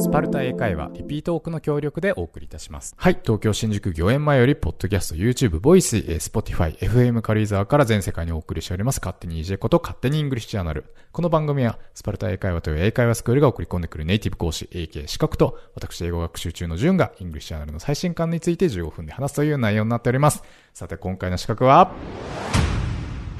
スパルタ英会話、リピートオークの協力でお送りいたします。はい、東京新宿御苑前より、ポッドキャスト、YouTube、ボイス、Spotify、FM 軽井沢から全世界にお送りしております、勝手に EJ こと勝手にイングリッシュジャーナル。この番組は、スパルタ英会話という英会話スクールが送り込んでくるネイティブ講師、AK 資格と、私英語学習中の順が、イングリッシュジャーナルの最新刊について15分で話すという内容になっております。さて、今回の資格は、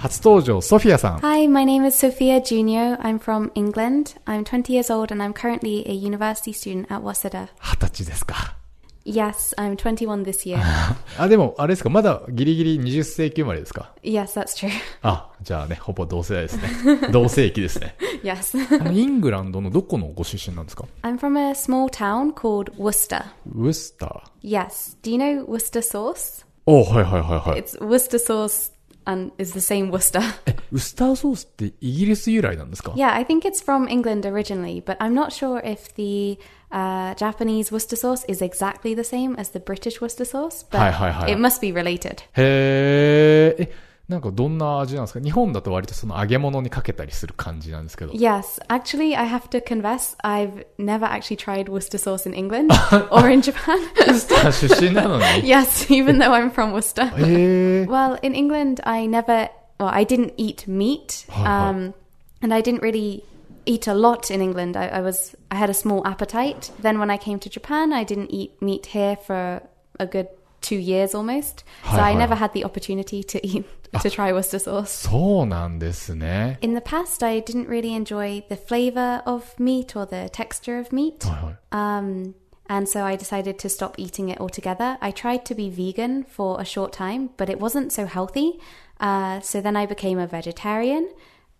初登場、ソフィアさん。Hi, my name is Sophia Junior. I'm from England. I'm 20 years old and I'm currently a university student at Waseda. 二十歳ですか。Yes, I'm 21 this year. あ、でも、あれですか、まだギリギリ20世紀生まれですか yes, that's true. あ、じゃあね、ほぼ同世代ですね。同世紀ですね。yes. あのイングランドのどこのご出身なんですか I'm from a small town called Worcester. ウェスター。Yes. Do you know Worcester sauce? おはいはいはいはい。It's Worcester sauce and is the same Worcester. え、ウスターソースってイギリス由来なんですか yeah, I think it's from England originally, but I'm not sure if the uh, Japanese Worcester sauce is exactly the same as the British Worcester sauce, but Hi, hi, hi. it must be related. へー。え、 なんかどんな味なんですか日本だと割とその揚げ物にかけたりする感じなんですけど。 Yes, actually, I have to confess, I've never actually tried Worcester sauce in England or in Japan. ウスター出身なのに。 yes, even though I'm from Worcester. へー。 Well, in England, I never, well, I didn't eat meat, Hi, hi. um, and I didn't really eat a lot in England. I, I was, I had a small appetite. Then when I came to Japan, I didn't eat meat here for a good two years almost. So Hi, I hi. never had the opportunity to eat, to try Worcester sauce. そうなんですね。 In the past, I didn't really enjoy the flavor of meat or the texture of meat. はいはい。 Um, and so I decided to stop eating it altogether. I tried to be vegan for a short time, but it wasn't so healthy. Uh, so then I became a vegetarian.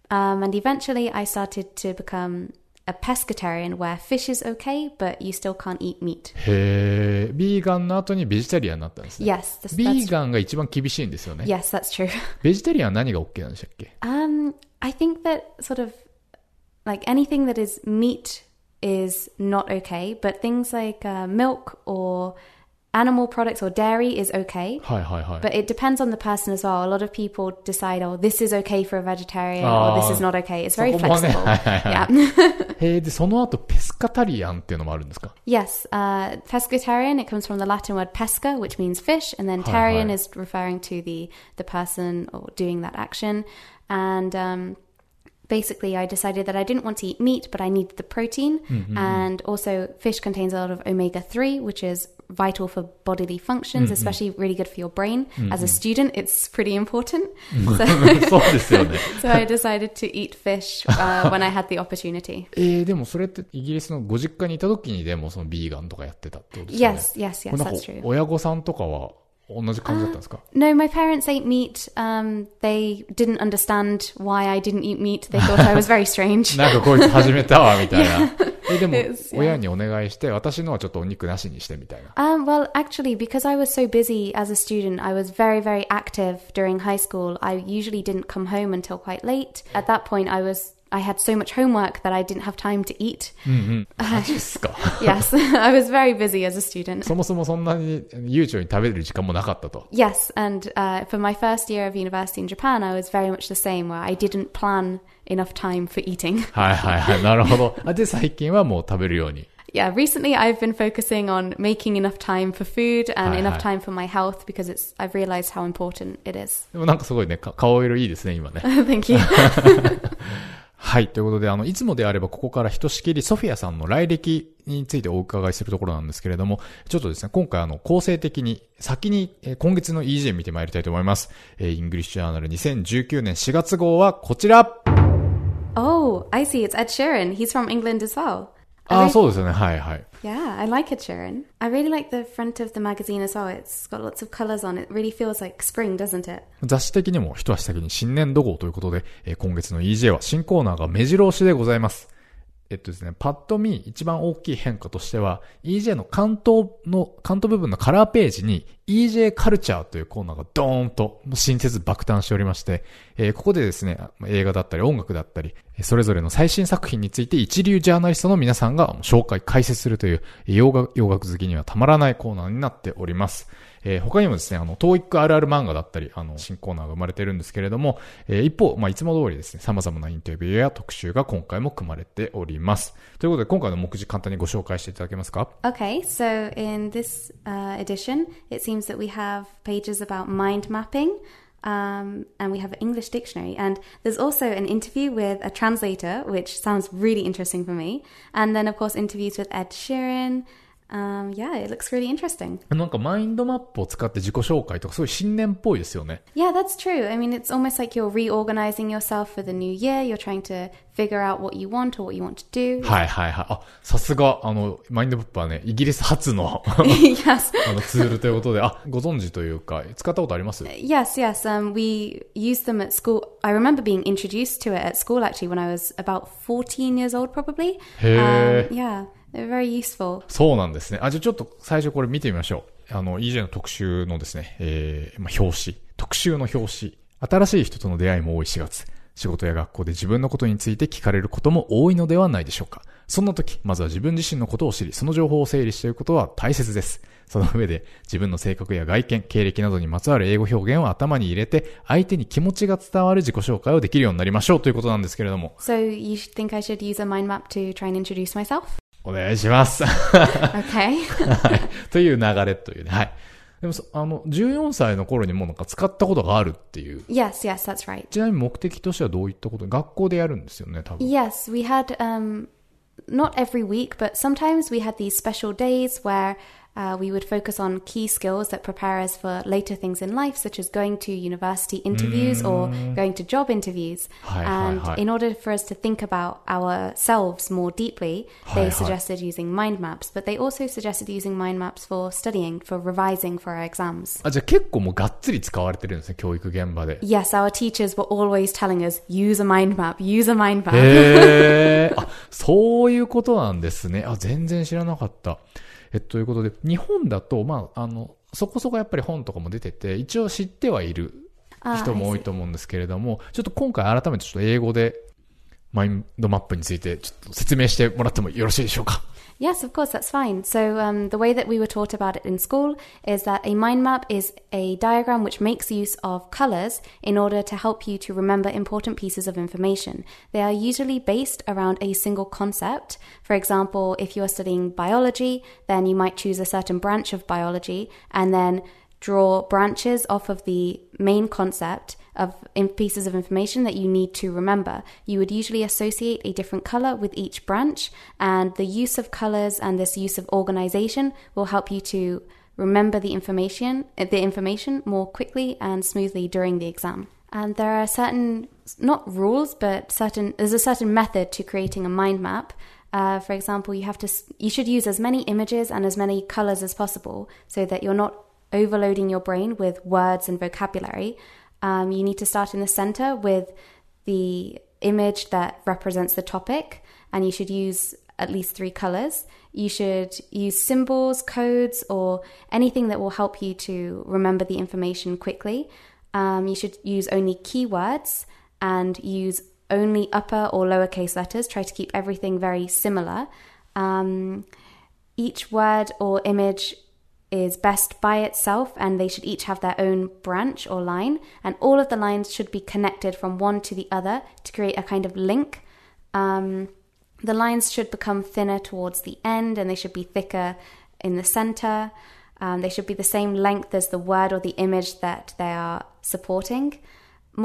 Um, and eventually I started to become a pescatarian where fish is okay, but you still can't eat meat. へえ、ビーガンの後にベジタリアンになったんですね。Yes, that's, ビー that's, Yes, that's true. OK Um, I think that sort of like anything that is meat is not okay, but things like uh, milk or animal products or dairy is okay. はいはいはい。 But it depends on the person as well. A lot of people decide, oh, this is okay for a vegetarian Ah. or this is not okay. It's very そこもね flexible. はいはいはい Yeah. へえ、で、その後、ペスカタリアンっていうのもあるんですか yes. Uh, pescatarian, it comes from the Latin word pesca, which means fish, and then Hi, tarian hi. is referring to the the person or doing that action. And um, basically, I decided that I didn't want to eat meat, but I needed the protein, and also fish contains a lot of omega three, which is vital for bodily functions, especially really good for your brain. As a student, it's pretty important. So, そうですよね。 so I decided to eat fish uh, when I had the opportunity. えー、でもそれってイギリスのご実家にいた時にでもそのビーガンとかやってたってことですよね。 Yes, yes, こ yes, れなん that's か true. 親御さんとかは同じ感じだったんですか No, my parents ate meat. Um, they didn't understand why I didn't eat meat. They thought I was very strange. なんかこいつ始めたわ、みたいな。 え、でも It's- yeah. 親にお願いして、私のはちょっとお肉なしにしてみたいな。 Um, well, actually, because I was so busy as a student, I was very, very active during high school. I usually didn't come home until quite late. At that point, I was I had so much homework that I didn't have time to eat. マジっすか yes, I was very busy as a student. そもそもそんなに悠長に食べる時間もなかったと。 Yes, and uh, for my first year of university in Japan, I was very much the same, where I didn't plan enough time for eating. はいはいはい。なるほど。あで、最近はもう食べるように。 yeah, recently I've been focusing on making enough time for food and Hi, enough hi. time for my health because it's I've realized how important it is. でもなんかすごいね、か顔色いいですね、今ね。 Thank you. はい。ということで、あの、いつもであればここからひとしきりソフィアさんの来歴についてお伺いするところなんですけれども、ちょっとですね、今回あの、構成的に、先に、え今月の EJ 見てまいりたいと思います。えイングリッシュジャーナル2019年4月号はこちら oh, I see. It's Ed Sheeran. He's from England as well. I ああ、really- そうですよね。はいはい。Yeah, I like Ed Sheeran. I really like the front of the magazine as well. It's got lots of colors on it. Really feels like spring, doesn't it? 雑誌的にも一足先に新年度号ということで、えー今月の EJ は新コーナーが目白押しでございます。えっとですね、パッと見一番大きい変化としては、EJ の関東の、関東部分のカラーページに EJ カルチャーというコーナーがドーンと新設爆誕しておりまして、えー、ここでですね、映画だったり音楽だったり、それぞれの最新作品について一流ジャーナリストの皆さんが紹介、解説するという洋楽洋楽好きにはたまらないコーナーになっております。えー、他にもですね、あの、トーイックあるある漫画だったり、あの、新コーナーが生まれてるんですけれども、えー、一方、まあ、いつも通りですね、様々なインタビューや特集が今回も組まれております。ということで、今回の目次簡単にご紹介していただけますか Okay, so in this、uh, edition, it seems that we have pages about mind mapping, Um, and we have an English dictionary. And there's also an interview with a translator, which sounds really interesting for me. And then, of course, interviews with Ed Sheeran, Um, yeah, it looks really interesting. なんかマインドマップを使って自己紹介とかすごい新年っぽいですよね。Yeah, that's true. I mean, it's almost like you're reorganizing yourself for the new year. You're trying to figure out what you want or what you want to do. はいはいはい。あ、さすが、あの、マインドマップはね、イギリス初の yes. あのツールということで、あ、ご存知というか、使ったことあります Yes, yes. Um, we used them at school. I remember being introduced to it at school actually when I was about 14 years old probably. へー。Um, yeah. They're very useful. そうなんですね。あ、じゃあちょっと最初これ見てみましょう。あの、EJ の特集のですね、えー、まあ、表紙。特集の表紙。新しい人との出会いも多い4月。仕事や学校で自分のことについて聞かれることも多いのではないでしょうか。そんな時、まずは自分自身のことを知り、その情報を整理していくことは大切です。その上で、自分の性格や外見、経歴などにまつわる英語表現を頭に入れて、相手に気持ちが伝わる自己紹介をできるようになりましょうということなんですけれども。So, you think I should use a mind map to try and introduce myself? お願いします。okay. はい。という流れというね。はい。でも、あの、14歳の頃にもなんか使ったことがあるっていう。Yes, yes, that's right. ちなみに目的としてはどういったこと学校でやるんですよね、多分。Yes, we had, um, not every week, but sometimes we had these special days where Uh, we would focus on key skills that prepare us for later things in life, such as going to university interviews or going to job interviews. and in order for us to think about ourselves more deeply, they suggested using mind maps, but they also suggested using mind maps for studying, for revising for our exams. あ、じゃあ結構もうがっつり使われてるんですね、教育現場で。Yes, our teachers were always telling us, use a mind map, use a mind map. へー。あ、そういうことなんですね。あ、全然知らなかった。 えっと、いうことで、日本だと、まあ、あの、そこそこやっぱり本とかも出てて、一応知ってはいる人も多いと思うんですけれども、ちょっと今回改めてちょっと英語でマインドマップについてちょっと説明してもらってもよろしいでしょうか？Yes, of course, that's fine. So, um, the way that we were taught about it in school is that a mind map is a diagram which makes use of colors in order to help you to remember important pieces of information. They are usually based around a single concept. For example, if you are studying biology, then you might choose a certain branch of biology and then draw branches off of the main concept of pieces of information that you need to remember. You would usually associate a different color with each branch, and the use of colors and this use of organization will help you to remember the information, the information more quickly and smoothly during the exam. And there are certain, not rules, but certain, there's a certain method to creating a mind map. Uh, for example, you have to, you should use as many images and as many colors as possible so that you're not overloading your brain with words and vocabulary. Um, you need to start in the center with the image that represents the topic, and you should use at least three colors. You should use symbols, codes, or anything that will help you to remember the information quickly. Um, you should use only keywords and use only upper or lowercase letters. Try to keep everything very similar. Um, each word or image is best by itself and they should each have their own branch or line and all of the lines should be connected from one to the other to create a kind of link. Um, the lines should become thinner towards the end and they should be thicker in the center. Um, they should be the same length as the word or the image that they are supporting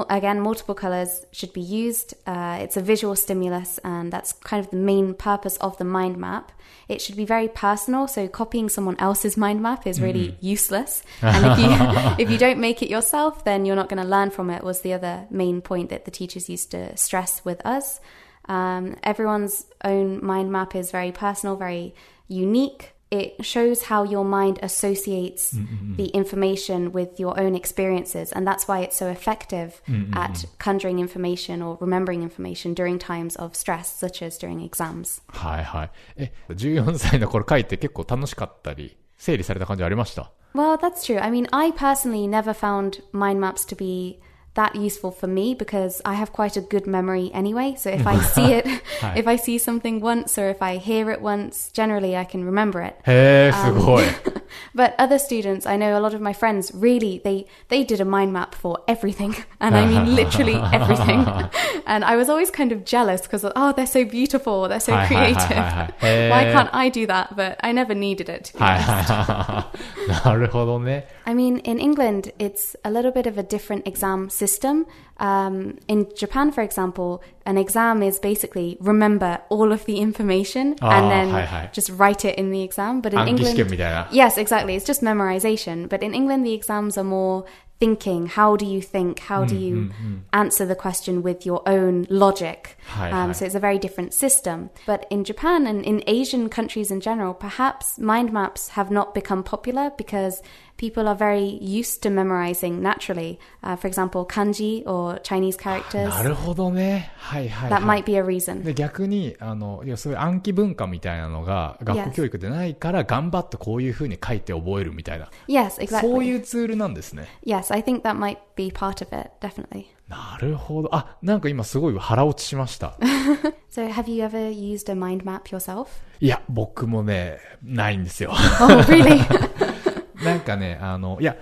again, multiple colors should be used. Uh, it's a visual stimulus, and that's kind of the main purpose of the mind map. It should be very personal, so copying someone else's mind map is really mm. useless. And if you if you don't make it yourself, then you're not going to learn from it. Was the other main point that the teachers used to stress with us. Um, everyone's own mind map is very personal, very unique it shows how your mind associates the information with your own experiences and that's why it's so effective at conjuring information or remembering information during times of stress such as during exams はいはい。え、14歳の頃書いて結構楽しかったり、整理された感じありました well that's true i mean i personally never found mind maps to be that useful for me because I have quite a good memory anyway. So if I see it, if I see something once or if I hear it once, generally I can remember it. Um, but other students, I know a lot of my friends really they they did a mind map for everything, and I mean literally everything. and I was always kind of jealous because oh they're so beautiful, they're so creative. Why can't I do that? But I never needed it. To be honest. I mean, in England, it's a little bit of a different exam system system. Um, in Japan, for example, an exam is basically remember all of the information oh, and ah, then hi, hi. just write it in the exam. But in um, England, yes, exactly, it's just memorization. But in England, the exams are more thinking. How do you think? How do mm, you mm, mm, answer the question with your own logic? Hi, um, so it's a very different system. But in Japan and in Asian countries in general, perhaps mind maps have not become popular because people are very used to memorizing naturally. Uh, for example, kanji or Chinese characters. なるほどね。はいはい、That はい。might be a reason. で逆にあのいやそういう暗記文化みたいなのが学校.教育でないから頑張ってこういうふうに書いて覚えるみたいな、Yes, exactly. そういうツールなんですね Yes, I think that might be part of it, definitely. なるほどあなんか今すごい腹落ちしました So, have you ever used a mind map yourself? いや僕もねないんですよ Oh, really? なんかねあのいや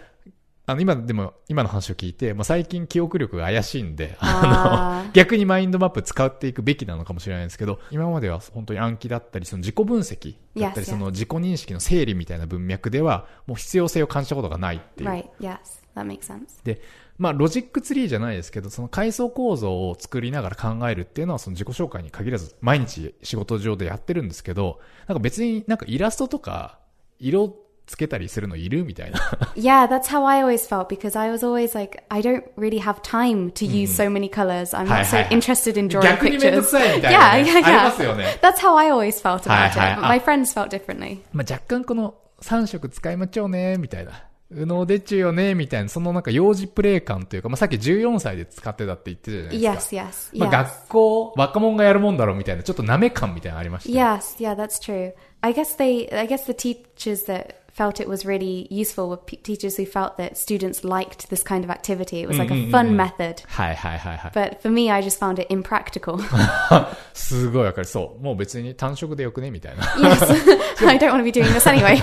あの今でも今の話を聞いて、まあ、最近記憶力が怪しいんでああの逆にマインドマップ使っていくべきなのかもしれないんですけど今までは本当に暗記だったりその自己分析だったりその自己認識の整理みたいな文脈ではもう必要性を感じたことがないっていう。Right, yes, that makes sense. で、まあ、ロジックツリーじゃないですけど、その階層構造を作りながら考えるっていうのは、その自己紹介に限らず、毎日仕事上でやってるんですけど、なんか別になんかイラストとか、色つけたりするのいるみたいな。Yeah, that's how I always felt because I was always like, I don't really have time to use so many colors. I'm not so interested in drawing 逆にめんどく pictures. さいみたいな Yeah, ね yeah, ありますよ yeah. ね。That's how I always felt about it. But my friends felt differently. まあ、若干この3色使いまちょうね、みたいな。右脳でちゅよね、みたいな、そのなんか幼児プレイ感というか、まあ、さっき14歳で使ってたって言ってたじゃないですか。Yes, yes, まあ、yes. 学校、若者がやるもんだろうみたいな、ちょっと舐め感みたいなのありました。Yes, yeah, that's true. I guess they, I guess the teachers that felt it was really useful were p- teachers who felt that students liked this kind of activity. It was like a fun method. はいはいはいはい。 But for me, I just found it impractical. すごいわかる。そう。もう別に単色でよくねみたいな。 yes, I don't want to be doing this anyway.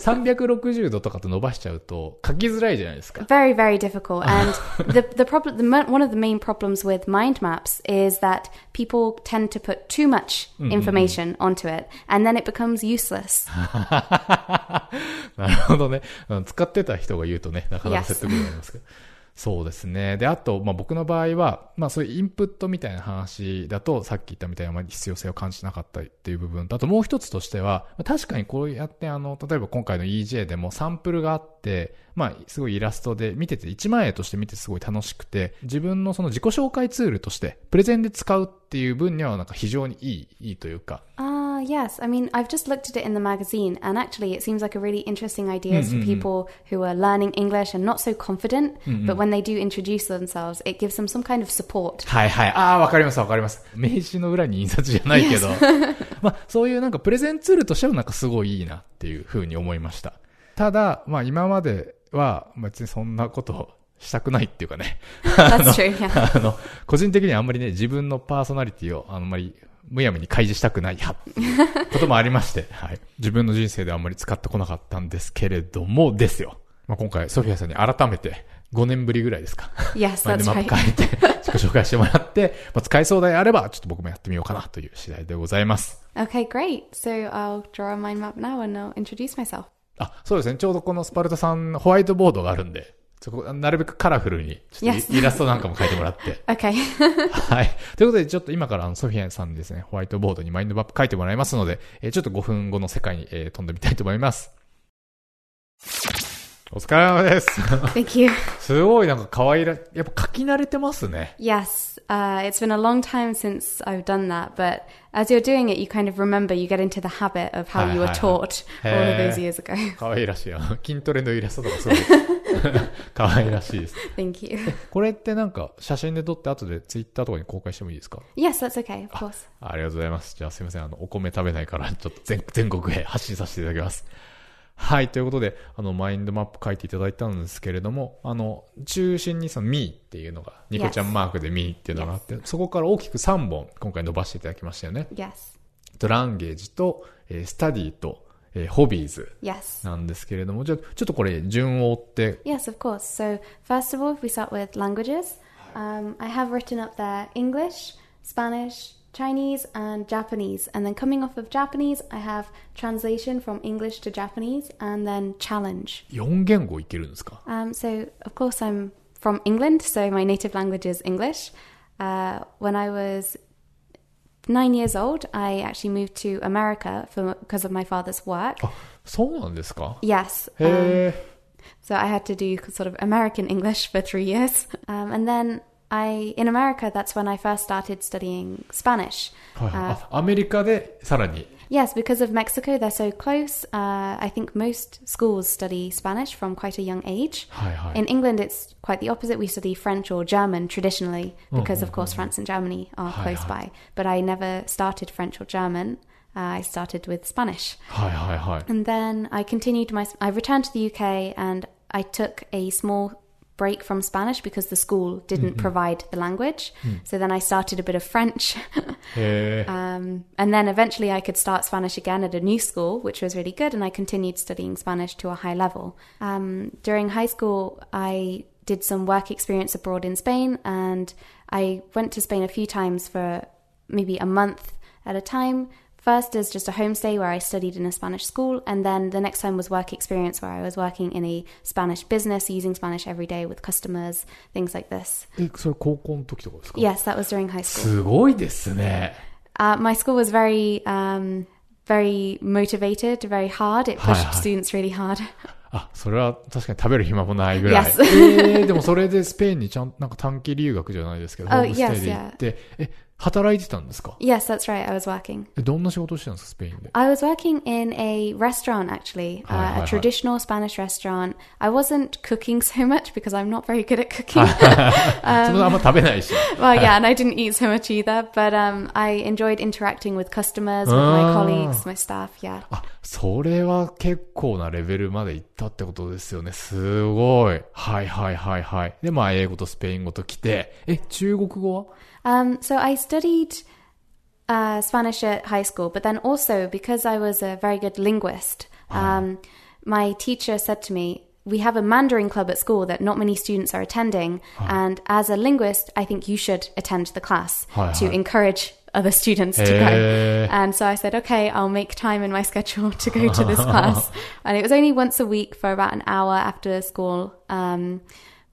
360度とかと伸ばしちゃうと書きづらいじゃないですか。 very very difficult and the the problem the, mo- one of the main problems with mind maps is that people tend to put too much information onto it and then it becomes useless なるほどね。うん使ってた人が言うとね、なかなか.説得力ありますけど。そうですね。で、あと、まあ、僕の場合は、まあ、そういうインプットみたいな話だと、さっき言ったみたいなあまり必要性を感じなかったっていう部分と、あともう一つとしては、まあ確かにこうやって、あの、例えば今回の EJ でもサンプルがあって、まあ、すごいイラストで見てて、一枚絵として見てすごい楽しくて、自分のその自己紹介ツールとして、プレゼンで使うっていう分には、なんか非常にいい、いいというか、ah yes i mean i've just looked at it in the magazine and actually it seems like a really interesting idea for people who are learning english and not so confident but when they do introduce themselves it gives them some kind of support はいはい。ああ、わかりますわかります。名刺の裏に印刷じゃないけど。まあ、そういうなんかプレゼンツールとしてはなんかすごいいいなっていうふうに思いました。ただ、まあ今までは別にそんなことをしたくないっていうかね。あの、個人的にはあんまりね、自分のパーソナリティをあんまりむやみに開示したくない派っていうこともありまして、はい。自分の人生であんまり使ってこなかったんですけれどもですよ。まあ今回、ソフィアさんに改めて5年ぶりぐらいですか。yes マイン that's ドマッ right プ書いて、自己紹介してもらって、まあ、使えそうであれば、ちょっと僕もやってみようかなという次第でございます。okay great so i'll draw a mind map now and i'll introduce myself あ、そうですね。ちょうどこのスパルタさん、ホワイトボードがあるんで、そこ、なるべくカラフルに、ちょっと.イイラストなんかも書いてもらって。はい。ということで、ちょっと今からあのソフィアさんにですね、ホワイトボードにマインドマップ書いてもらいますので、えーちょっと5分後の世界に、えー飛んでみたいと思います。お疲れ様です。thank you すごいなんか可愛ら、やっぱ書き慣れてますね。Yes, uh, it's been a long time since I've done that, but as you're doing it, you kind of remember, you get into the habit of how you were taught all of those years ago. かわいらしい。筋トレのイラストとかすごい。かわいらしいです。Thank you. これってなんか写真で撮って後でツイッターとかに公開してもいいですか Yes, that's okay, of course. ありがとうございます。じゃあすいません。あの、お米食べないから、ちょっと全全国へ発信させていただきます。はい。ということで、あの、マインドマップ書いていただいたんですけれども、あの、中心にその、ミーっていうのが、ニコちゃんマークでミーっていうのがあって、そこから大きく3本、今回伸ばしていただきましたよね。Yes. とランゲージと、えースタディと、えーホビーズ Yes. なんですけれども、じゃあ、ちょっとこれ、順を追って、Yes, of course. So, first of all, if we start with languages, um, I have written up there English, Spanish, Chinese, and Japanese. And then coming off of Japanese, I have translation from English to Japanese and then challenge. 4言語いけるんですか Um, so, of course, I'm from England, so my native language is English. Uh, when I was nine years old, I actually moved to America for, because of my father's work. あ、そうなんですか Yes. へ um, え。 so I had to do sort of American English for three years. Um, and then I, in America, that's when I first started studying Spanish. はいはいあアメリカでさらに Yes, because of Mexico, they're so close. Uh, I think most schools study Spanish from quite a young age. はいはい In England, it's quite the opposite. We study French or German traditionally because, of course, France and Germany are Hi, close hi. by. But I never started French or German. Uh, I started with Spanish. はいはいはい And then I continued my. I returned to the UK and I took a small break from Spanish because the school didn't provide the language. So then I started a bit of French. へえ um, and then eventually I could start Spanish again at a new school, which was really good. And I continued studying Spanish to a high level. Um, during high school, I did some work experience abroad in Spain and I went to Spain a few times for maybe a month at a time First as just a homestay where I studied in a Spanish school, and then the next time was work experience where I was working in a Spanish business, using Spanish every day with customers, things like this. えそれ高校の時とかですか Yes, that was during high school. すごいですね Uh, my school was very, um, very motivated, very hard. It Hi, pushed hi. students really hard. あそれは確かに食べる暇もないぐらい Yes. えー、でもそれでスペインにちゃんなんか短期留学じゃないですけど、 Oh, ホームステイで行って、え 働いてたんですか yes, that's right. I was working. えどんな仕事をしてたんですかスペインで I was working in a restaurant actually, uh, a traditional Spanish restaurant. I wasn't cooking so much because I'm not very good at cooking. そのあんま食べないし well, yeah, and I didn't eat so much either. But um, I enjoyed interacting with customers, with my Ah. colleagues, my staff. Yeah. あそれは結構なレベルまで行ったってことですよねすごいはいはいはいはいでまあ英語とスペイン語と来てえ中国語は Um, so I studied uh, Spanish at high school, but then also because I was a very good linguist, um, my teacher said to me, "We have a Mandarin club at school that not many students are attending, and as a linguist, I think you should attend the class Hi, to hi. encourage." Other students to go. And so I said, okay, I'll make time in my schedule to go to this class. And it was only once a week for about an hour after school. Um,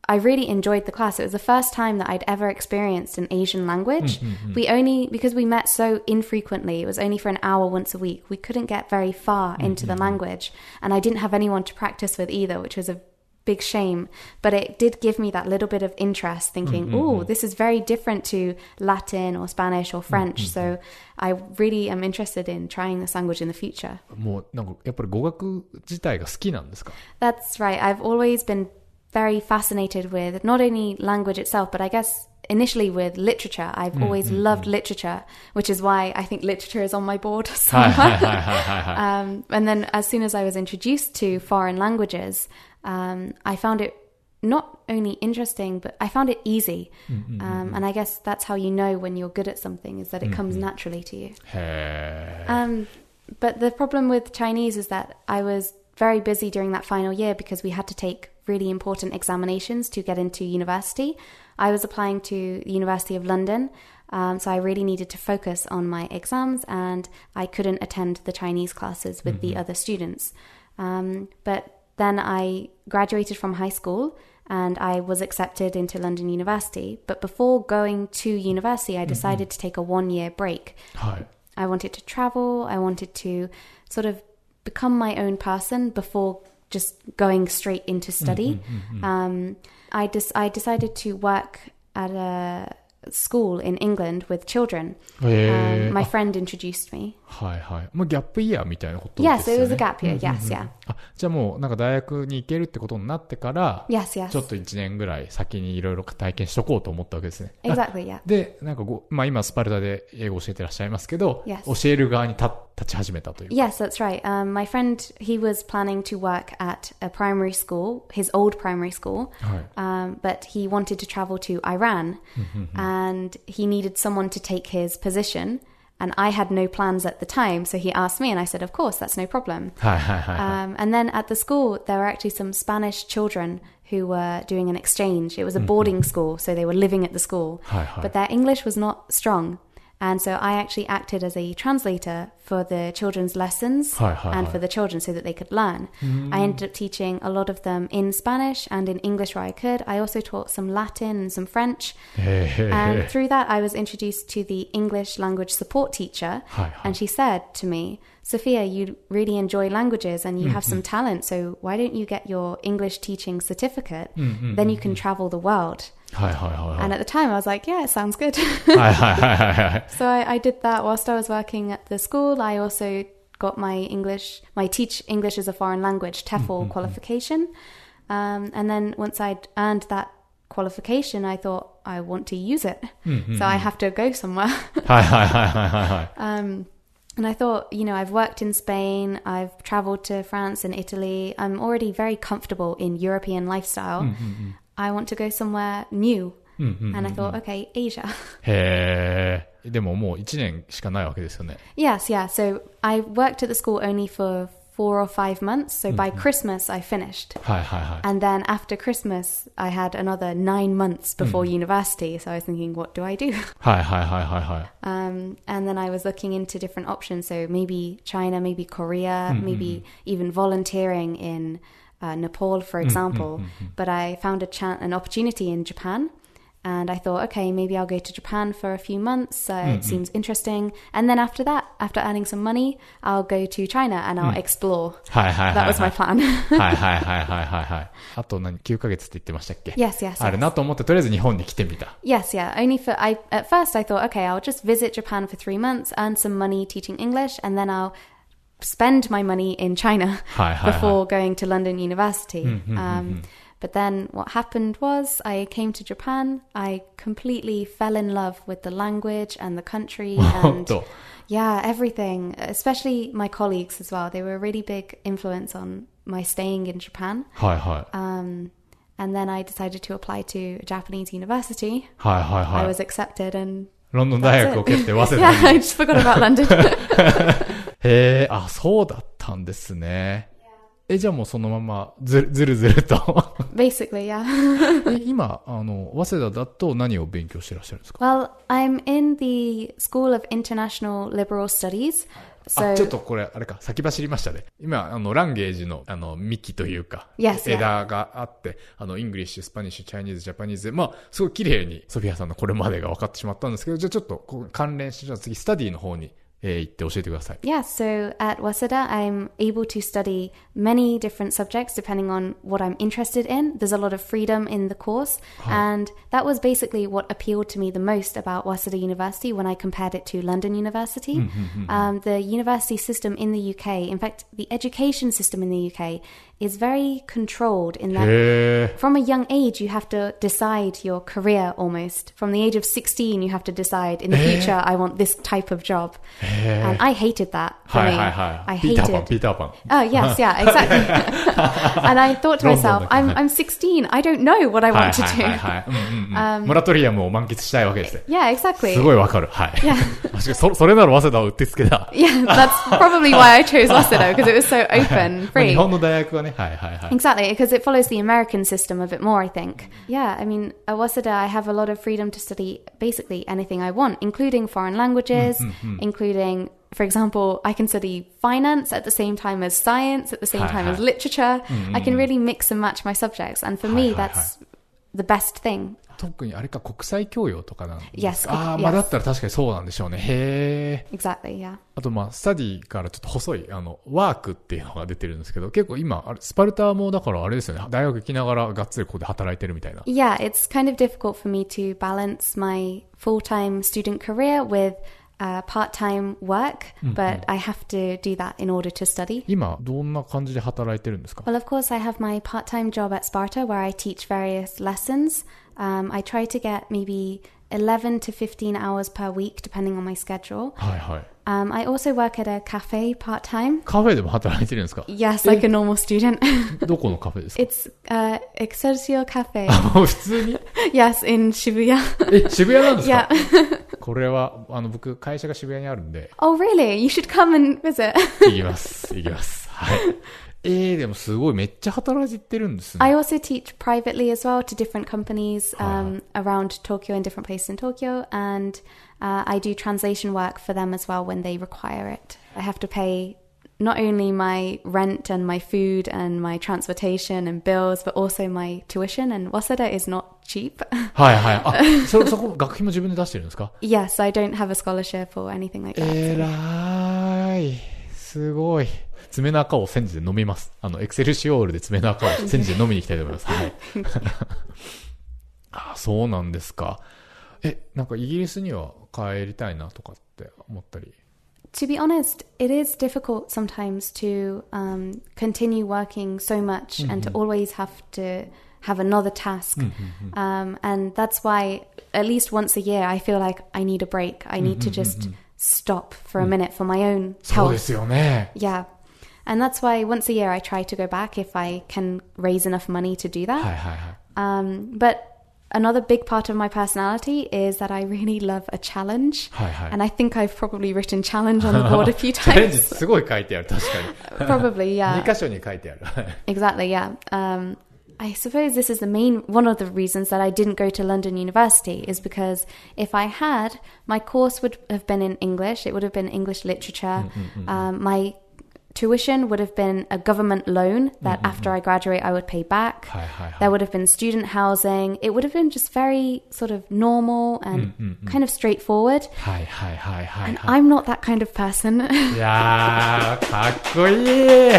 I really enjoyed the class. It was the first time that I'd ever experienced an Asian language. Mm-hmm. We only, because we met so infrequently, it was only for an hour once a week, we couldn't get very far mm, into mm-hmm. the language. And I didn't have anyone to practice with either, which was a big shame. But it did give me that little bit of interest, thinking, mm-hmm. oh, this is very different to Latin or Spanish or French. So I really am interested in trying this language in the future. That's right. I've always been very fascinated with not only language itself, but I guess initially with literature. I've mm, always mm, loved mm. literature, which is why I think literature is on my board somewhere. um, and then as soon as I was introduced to foreign languages, um, I found it not only interesting, but I found it easy. Um, and I guess that's how you know when you're good at something is that it comes naturally to you. Um, but the problem with Chinese is that I was very busy during that final year because we had to take really important examinations to get into university. I was applying to the University of London, um, so I really needed to focus on my exams, and I couldn't attend the Chinese classes with the other students. Um, but then I graduated from high school and I was accepted into London University. But before going to university, I decided to take a one year break. はい I wanted to travel. I wanted to sort of become my own person before just going straight into study. Um, I des- I decided to work at a school in England with children. へ Um, ー my あ friend introduced me. はいはい。まあ、ギャップイヤーみたいなことですよ Yes, ね。it was a gap year. Yes, yeah. あ、じゃあもうなんか大学に行けるってことになってから、Yes, yes. ちょっと1年ぐらい先にいろいろ体験しとこうと思ったわけですね。あ Exactly, yeah. で、なんかご、まあ今スパルタで英語を教えてらっしゃいますけど、Yes. 教える側に立立ち始めたという。 Yes, that's right. Um, my friend, he was planning to work at a primary school, his old primary school, はい。 um, but he wanted to travel to Iran and he needed someone to take his position. And I had no plans at the time, so he asked me, and I said, Of course, that's no problem. はいはいはいはい。 Um, and then at the school, there were actually some Spanish children who were doing an exchange. It was a boarding school, so they were living at the school. Hi, hi. But their English was not strong. And so I actually acted as a translator for the children's lessons hi, hi, and hi. for the children so that they could learn. Mm. I ended up teaching a lot of them in Spanish and in English where I could. I also taught some Latin and some French. and through that, I was introduced to the English language support teacher. And she said to me, Sophia, you really enjoy languages and you mm-hmm. have some mm-hmm. talent. So why don't you get your English teaching certificate? Mm-hmm. Then you can mm-hmm. travel the world. はいはいはいはい And at the time, I was like, yeah, it sounds good. はいはいはいはいはい。 so I, I did that whilst I was working at the school. I also got my English, my Teach English as a Foreign Language TEFL qualification. Um, and then once I'd earned that qualification, I thought, I want to use it. So I have to go somewhere. はいはいはいはいはいはい。 Um, and I thought, you know, I've worked in Spain, I've traveled to France and Italy. I'm already very comfortable in European lifestyle. I want to go somewhere new. And I thought, okay, Asia. へえ。でももう1年しかないわけですよね。 yes, yeah. So I worked at the school only for four or five months. So by Christmas, I finished. はいはいはい。 And then after Christmas, I had another nine months before university. So I was thinking, what do I do? はいはいはいはいはい。 Um, and then I was looking into different options. So maybe China, maybe Korea, maybe even volunteering in uh, Nepal, for example. But I found a chan an opportunity in Japan. And I thought, okay, maybe I'll go to Japan for a few months. Uh, It seems interesting. And then after that, after earning some money, I'll go to China and I'll explore. はいはいはい、はい。 That was my plan. はいはいはいはいはいはい。あと何 ?9 ヶ月って言ってましたっけ yes, yes, ある yes. なと思って、とりあえず日本に来てみた。 Yes, yeah. Only for I at first I thought, okay, I'll just visit Japan for three months, earn some money teaching English, and then I'll spend my money in China Hi, hi, before going to London University. um, But then what happened was I came to Japan. I completely fell in love with the language and the country 本 and 当 yeah, everything. Especially my colleagues as well. They were a really big influence on my staying in Japan. はいはい。 Um, and then I decided to apply to a Japanese university. はいはい I はい。 was accepted and ロンドン大学を蹴って早稲 yeah, 田 I に。 just forgot about London. へえ、あ、そうだったんですね。え、じゃあもうそのままずずるずると。Basically, yeah. え今、あの、早稲田だと何を勉強してらっしゃるんですか？Well, I'm in the School of International Liberal Studies. あ、ちょっとこれ、あれか、先走りましたね。今、あの、ランゲージの、あの、幹というか、Yes. 枝があって、あの、イングリッシュ、スパニッシュ、チャイニーズ、ジャパニーズで、まあ、すごい綺麗に、ソフィアさんのこれまでが分かってしまったんですけど、じゃあちょっと、関連して、じゃあ次、スタディの方に、えー行って教えてください。 Yeah, so at Waseda, I'm able to study many different subjects depending on what I'm interested in. There's a lot of freedom in the course, and that was basically what appealed to me the most about Waseda University when I compared it to London University. Um, the university system in the UK, in fact, the education system in the UK, is very controlled in that yeah. from a young age you have to decide your career almost. From the age of 16 you have to decide in the future I want this type of job. And I hated that. Hi, hi. I hated. Oh yes, yeah, exactly. and I thought to myself, I'm I'm 16. I don't know what I want to do. Mm, mm, mm. um, yeah. exactly. yeah. that's probably why I chose 早稲田 because it was so open, free. 日本の大学はね Hi, hi, hi. Exactly, because it follows the American system a bit more, I think. Yeah, I mean, at Waseda, I have a lot of freedom to study basically anything I want, including foreign languages, mm-hmm, hmm. including for example, I can study finance at the same time as science, at the same hi, time hi. as literature. Mm. I can mm-hmm. really mix and match my subjects. And for hi, me, that's the best thing 特にあれか国際教養とかなんですか Yes, ああ.まあだったら確かにそうなんでしょうね。へえ。Exactly, yeah. あとまあ、スタディからちょっと細い、あの、ワークっていうのが出てるんですけど、結構今、あれスパルタもだからあれですよね、大学行きながらがっつりここで働いてるみたいな。Yeah, it's kind of difficult for me to balance my full time student career with uh, part time work, but I have to do that in order to study. 今、どんな感じで働いてるんですか Well, of course, I have my part time job at Sparta where I teach various lessons. Um, I try to get maybe 11 to 15 hours per week, depending on my schedule. はいはい。 Um, I also work at a cafe part time. カフェでも働いてるんですか Yes, like a normal student. どこのカフェですか it's uh, Excelsior Cafe. もう普通に yes, in Shibuya. え、渋谷なんですか yeah. これは、あの、僕、会社が渋谷にあるんで、 oh, really? You should come and visit. 行きます。行きます。はい。 えー、でもすごい、めっちゃ働いてるんですね。 I also teach privately as well to different companies um, around Tokyo and different places in Tokyo, and uh, I do translation work for them as well when they require it. I have to pay not only my rent and my food and my transportation and bills, but also my tuition. And Waseda is not cheap. はいはい。あ、そ、そこ、学費も自分で出してるんですか yes, I don't have a scholarship or anything like that. えらーい。すごい。 爪の赤を煎じで飲みます。あの、エクセルシオールで爪の赤を煎じで飲みに行きたいと思います。はい。あ、そうなんですか。え、なんかイギリスには帰りたいなとかって思ったり。To be honest, it is difficult sometimes to um, continue working so much and to always have to have another task. Um, and that's why, at least once a year, I feel like I need a break. I need to just stop for a minute for my own そうで health. すよね。Yeah. And that's why once a year I try to go back if I can raise enough money to do that. はいはいはい。 Um, but another big part of my personality is that I really love a challenge. はいはい。 And I think I've probably written challenge on the board a few チャレンジ times. すごい書いてある、確かに。 probably, 2 yeah. 箇所に書いてある。はい Exactly, yeah. Um, I suppose this is the main one of the reasons that I didn't go to London University is because if I had, my course would have been in English. It would have been English literature. Um, my tuition would have been a government loan that after I graduate I would pay back. はいはいはい。 There would have been student housing. It would have been just very sort of normal and kind of straightforward. はいはいはいはい And はい。 I'm not that kind of person. いやー、かっこいい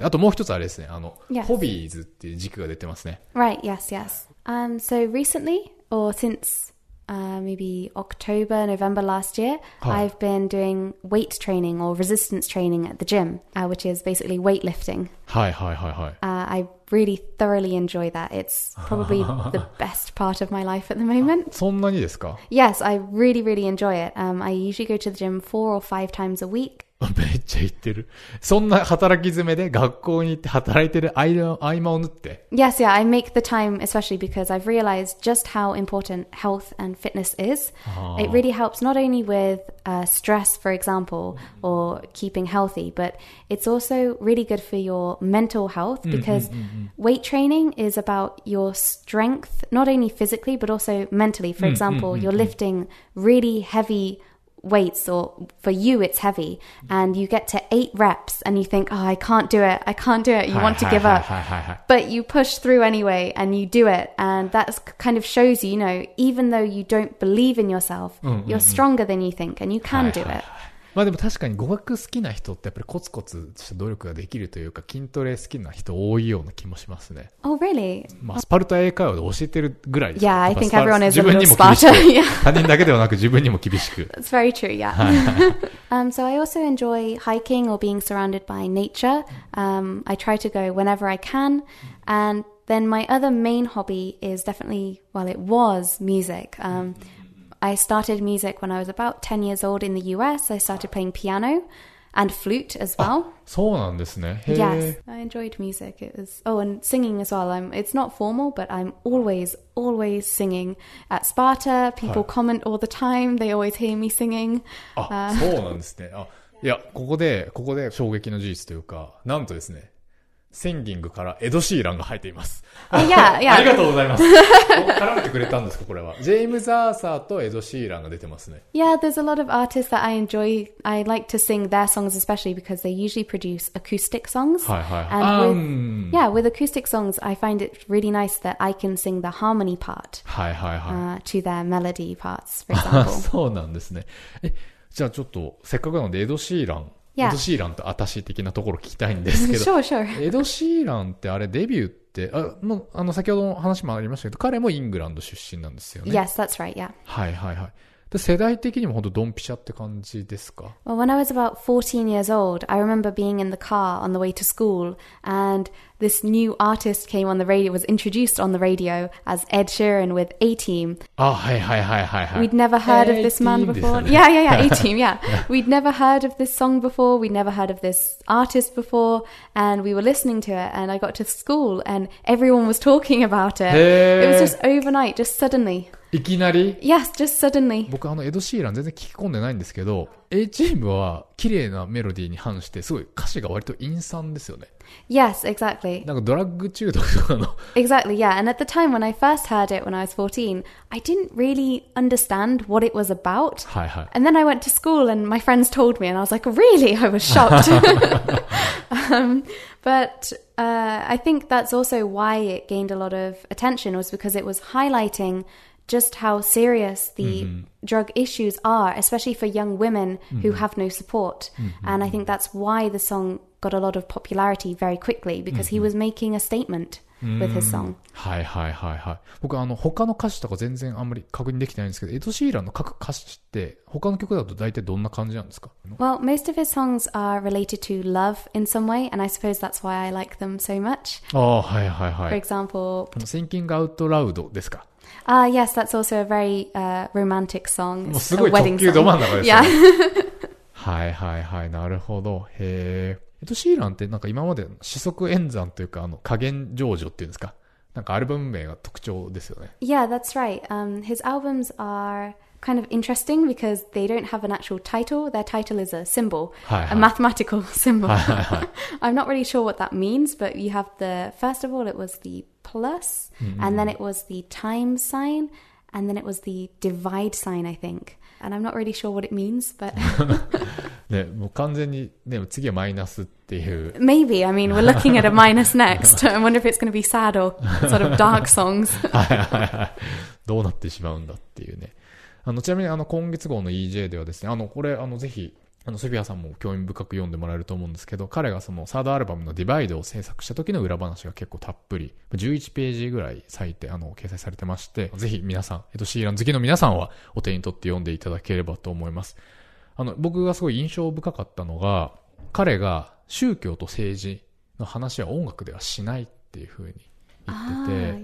あともう一つあれですね、あの、 Yes. ホビーズっていう軸が出てますね。 right, yes, yes. Um, so recently, or since uh, maybe October, November last year, Hi. I've been doing weight training or resistance training at the gym, uh, which is basically weightlifting. はいはいはいはい。 Uh, I really thoroughly enjoy that. It's probably the best part of my life at the moment. そんなにですか Yes, I really, really enjoy it. Um, I usually go to the gym four or five times a week. めっちゃ言ってる。そんな働き詰めで学校に行って働いてる間合間を縫って。 Yes, yeah, I make the time especially because I've realized just how important health and fitness is. It really helps not only with uh, stress, for example, or keeping healthy, but it's also really good for your mental health because weight training is about your strength, not only physically, but also mentally. For example, you're lifting really heavy weights or for you it's heavy and you get to eight reps and you think oh i can't do it. I can't do it. You hi, want to hi, give hi, up. but you push through anyway and you do it and that kind of shows you you know even though you don't believe in yourself mm, mm you're mm, stronger mm. than you think and you can do it. まあでも確かに語学好きな人ってやっぱりコツコツした努力ができるというか筋トレ好きな人多いような気もしますね。oh really まあスパルタ英会話で教えてるぐらいです Yeah, I think everyone is 自 a 分 little にも厳し Sparta. く yeah, 他人だけではなく自分にも厳しく。that's very true. Yeah. um, so I also enjoy hiking or being surrounded by nature. Um, I try to go whenever I can, and then my other main hobby is definitely well, it was music. Um, I started music when I was about ten years old in the US. I started playing piano and flute as well. そうなんですね。へ Yes, え。 I enjoyed music. It was oh, and singing as well. I'm. It's not formal, but I'm always, always singing at Sparta. People Hi. comment all the time. They always hear me singing. あ、そうなんですね。あ、いや、ここで、ここで衝撃の事実というか、なんとですね、 センギングからエド・シーランが入っています。Oh, yeah, yeah. ありがとうございます。お絡めてくれたんですか、これは。ジェームズ・アーサーとエド・シーランが出てますね。Yeah, there's a lot of artists that I enjoy. I like to sing their songs especially because they usually produce acoustic songs. はいはいはい。And with- うん。Yeah, with acoustic songs, I find it really nice that I can sing the harmony part はいはいはい。uh, to their melody parts, for あ example. そうなんですね。え、じゃあちょっと、せっかくなので、エド・シーラン.エド・シーランとアタシ的なところ聞きたいんですけど、sure, sure. エド・シーランってあれデビューって、あ、の、あの、先ほどの話もありましたけど、彼もイングランド出身なんですよね。Yes, that's right, yeah. はいはいはい。で、世代的にも本当ドンピシャって感じですか Well, when I was about 14 years old, I remember being in the car on the way to school, and this new artist came on the radio, was introduced on the radio as Ed Sheeran with A Team. あ、はいはいはいはいはい。 We'd never heard of this man A-Team before. ですよね Yeah, yeah, yeah, A Team, yeah. We'd never heard of this song before. We'd never heard of this artist before. And we were listening to it, and I got to school, and everyone was talking about it. It was just overnight, just suddenly. いきなり Yes, just suddenly. 僕あのエド・シーラン全然聞き込んでないんですけど、A チームは綺麗なメロディーに反して、すごい歌詞が割と陰惨ですよね。 Yes, exactly. なんかドラッグ中毒とかの、 Exactly, yeah. And at the time when I first heard it when I was 14, I didn't really understand what it was about. はいはい。 And then I went to school and my friends told me, and I was like, really? I was shocked. um, but uh, I think that's also why it gained a lot of attention, was because it was highlighting just how serious the drug issues are, especially for young women who have no support. And I think that's why the song got a lot of popularity very quickly, because he was making a statement with his song. はいはいはいはい。僕あの他の歌詞とか全然あんまり確認できてないんですけど、エド・シーランの各歌詞って他の曲だと大体どんな感じなんですか Well, most of his songs are related to love in some way, and I suppose that's why I like them so much. ああ、はいはいは For い。 example, あの Thinking Out Loud ですか Ah, yes, that's also a very uh, romantic song. It's もうすご a い直 wedding 球ど song. 真ん中ですね。yeah. はいはいはい、なるほど。へえ。エド・シーランってなんか今まで四則演算というか、あの、加減乗除っていうんですか。なんかアルバム名が特徴ですよね。yeah, that's right. Um, his albums are kind of interesting because they don't have an actual title. Their title is a symbol, Hi, hi. a mathematical symbol. Hi, hi, hi. I'm not really sure what that means, but you have the, first of all, it was the plus, and then it was the times sign, and then it was the divide sign, I think. And I'm not really sure what it means, but ね、もう完全にね、次はマイナスっていう。 maybe. I mean, we're looking at a minus next. I wonder if it's going to be sad or sort of dark songs. はいはいはい。どうなってしまうんだっていうね。あの、ちなみにあの、今月号の EJ ではですね、あの、これ、あの、ぜひ、 あの、ソフィアさんも興味深く読んでもらえると思うんですけど、彼がそのサードアルバムのディバイドを制作した時の裏話が結構たっぷり、11ページぐらい割いて、あの、掲載されてまして、ぜひ皆さん、えっと、シーラン好きの皆さんはお手に取って読んでいただければと思います。あの、僕がすごい印象深かったのが、彼が宗教と政治の話は音楽ではしないっていう風に言 Ah, ってて.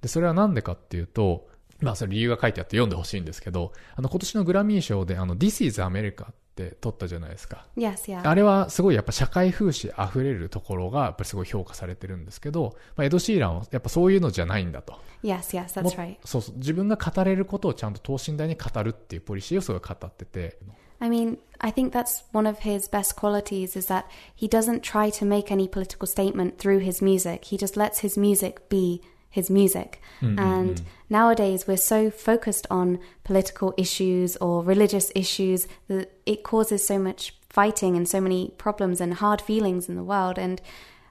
で、それはなんでかっていうと、まあ、それ理由が書いてあって読んでほしいんですけど、あの、今年のグラミー賞で、あの、This is America って撮ったじゃないですか。Yes, yeah. あれはすごいやっぱ社会風刺溢れるところが、やっぱりすごい評価されてるんですけど、まあ、エド・シーランはやっぱそういうのじゃないんだと。Yes, yes, も that's right. そうそう。自分が語れることをちゃんと等身大に語るっていうポリシーをすごい語ってて、I mean, I think that's one of his best qualities is that he doesn't try to make any political statement through his music. He just lets his music be his music. Hmm, hmm, hmm. And nowadays we're so focused on political issues or religious issues that it causes so much fighting and so many problems and hard feelings in the world. And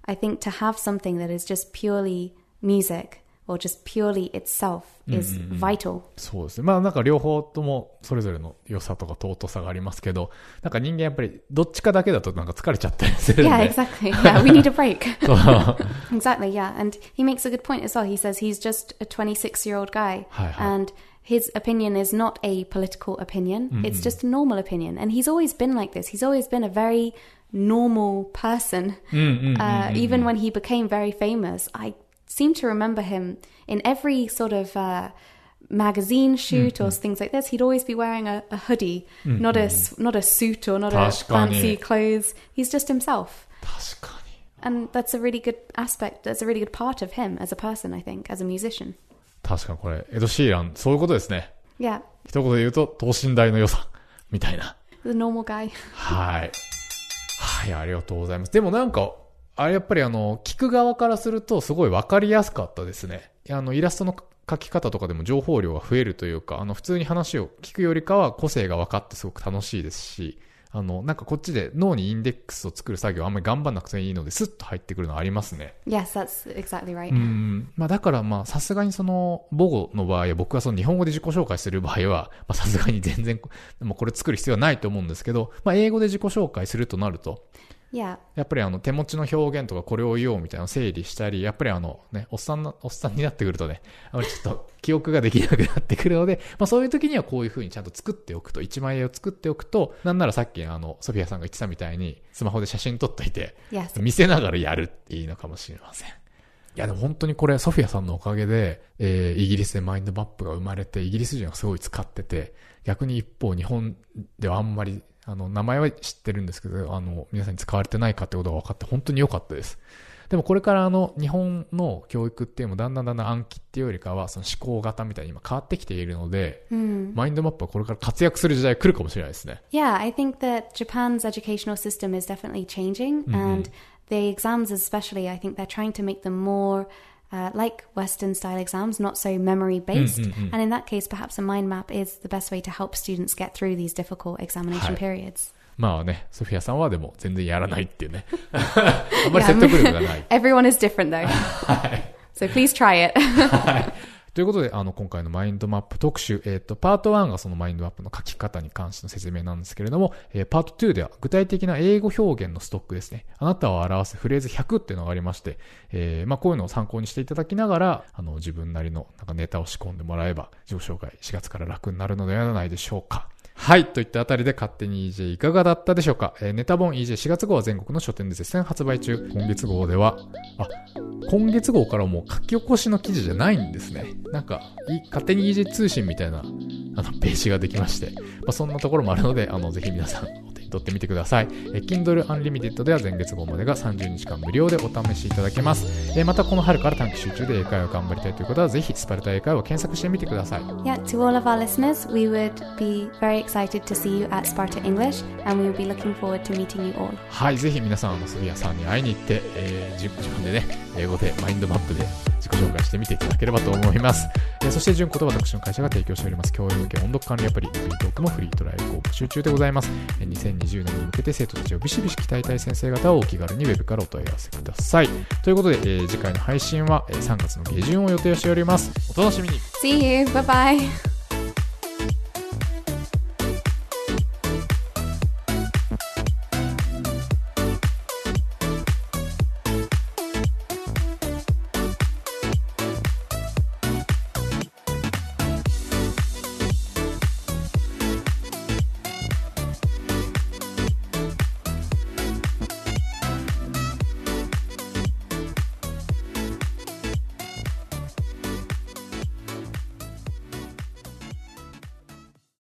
I think to have something that is just purely music or just purely itself is vital. そうですね。まあなんか両方ともそれぞれの良さとか尊さがありますけど、なんか人間やっぱりどっちかだけだとなんか疲れちゃったりするんで。 Yeah, exactly. Yeah, we need a break. そう Exactly, yeah. And he makes a good point as well. He says he's just a 26 year old guy. Hi, hi. And his opinion is not a political opinion, it's just a normal opinion. And he's always been like this. He's always been a very normal person. uh, even when he became very famous, I seem to remember him in every sort of. Uh, magazine shoot or things like this he'd always be wearing a, a hoodie not a s- not a suit or not a 確かに。 fancy clothes he's just himself 確かに。 and that's a really good aspect. That's a really good part of him as a person, I think, as a musician. 確かにこれ、エド・シーラン、そういうことですね。 Yeah, 一言で言うと、等身大の良さ、みたいな。 the normal guy. はい。はい、ありがとうございます。でもなんか、 あれやっぱりあの、聞く側からするとすごいわかりやすかったですね。あの、イラストの書き方とかでも情報量が増えるというか、あの、普通に話を聞くよりかは個性が分かってすごく楽しいですし、あの、なんかこっちで脳にインデックスを作る作業あんまり頑張んなくていいので、スッと入ってくるのありますね。Yes, that's exactly right. うん。まあだからまあさすがにその母語の場合は僕はその日本語で自己紹介する場合は、まあさすがに全然、もうこれ作る必要はないと思うんですけど、まあ英語で自己紹介するとなると.やっぱりあの手持ちの表現とかこれを言おうみたいなのを整理したり、やっぱりあのね、おっさんな、おっさんになってくるとね、あまりちょっと 記憶ができなくなってくるので、まあそういう時にはこういう風にちゃんと作っておくと、一枚絵を作っておくと、なんならさっきあの、ソフィアさんが言ってたみたいに、スマホで写真撮っといて.見せながらやるっていいのかもしれません。いやでも本当にこれソフィアさんのおかげで、えーイギリスでマインドマップが生まれて、イギリス人がすごい使ってて、逆に一方日本ではあんまり、あの、名前は知ってるんですけど、あの、皆さんに使われてないかってことが分かって本当に良かったです。でもこれからあの、日本の教育っていうのもだんだんだんだん暗記っていうよりかは、その思考型みたいに今変わってきているので、Hmm. マインドマップはこれから活躍する時代来るかもしれないですね。Yeah, I think that Japan's educational system is definitely changing, and the exams, especially, I think they're trying to make them more uh, like Western style exams, not so memory based. And in that case, perhaps a mind map is the best way to help students get through these difficult examination Hi. periods. まあね、ソフィアさんはでも全然やらないっていうね。あんまり説得力がない。 Everyone is different though. so please try it. ということで、あの、今回のマインドマップ特集、えっ、と、パート1がそのマインドマップの書き方に関しての説明なんですけれども、えーパート2では具体的な英語表現のストックですね。あなたを表すフレーズ100っていうのがありまして、えーまあ、こういうのを参考にしていただきながら、あの、自分なりのなんかネタを仕込んでもらえば、自己紹介4月から楽になるのではないでしょうか。はい。といったあたりで勝手に EJ いかがだったでしょうか、えーネタ本 EJ4 月号は全国の書店で絶賛発売中。今月号では、あ、今月号からもう書き起こしの記事じゃないんですね。なんか、い勝手に EJ 通信みたいな、あの、ページができまして、まあ、そんなところもあるので、あの、ぜひ皆さん、お手取ってみてください。えー Kindle Unlimited では前月号までが30日間無料でお試しいただけます。えーまたこの春から短期集中で英会話を頑張りたいという方は、ぜひスパルタ英会話を検索してみてください。yeah, to all of our listeners, we would be very excited to see you at Sparta English, and we will be looking forward to meeting you all. はい、ぜひ皆さん、杉谷さんに会いに行って、えー自自分でね、英語でマインドマップで自己紹介してみていただければと思います。えそして、純子と私の会社が提供しております、教養向け音読管理アプリ、フリートークもフリートライブを募集中でございます。え2020年に向けて生徒たちをビシビシ鍛えたい先生方をお気軽にウェブからお問い合わせください。ということで、えー次回の配信は3月の下旬を予定しております。お楽しみに See you. Bye bye.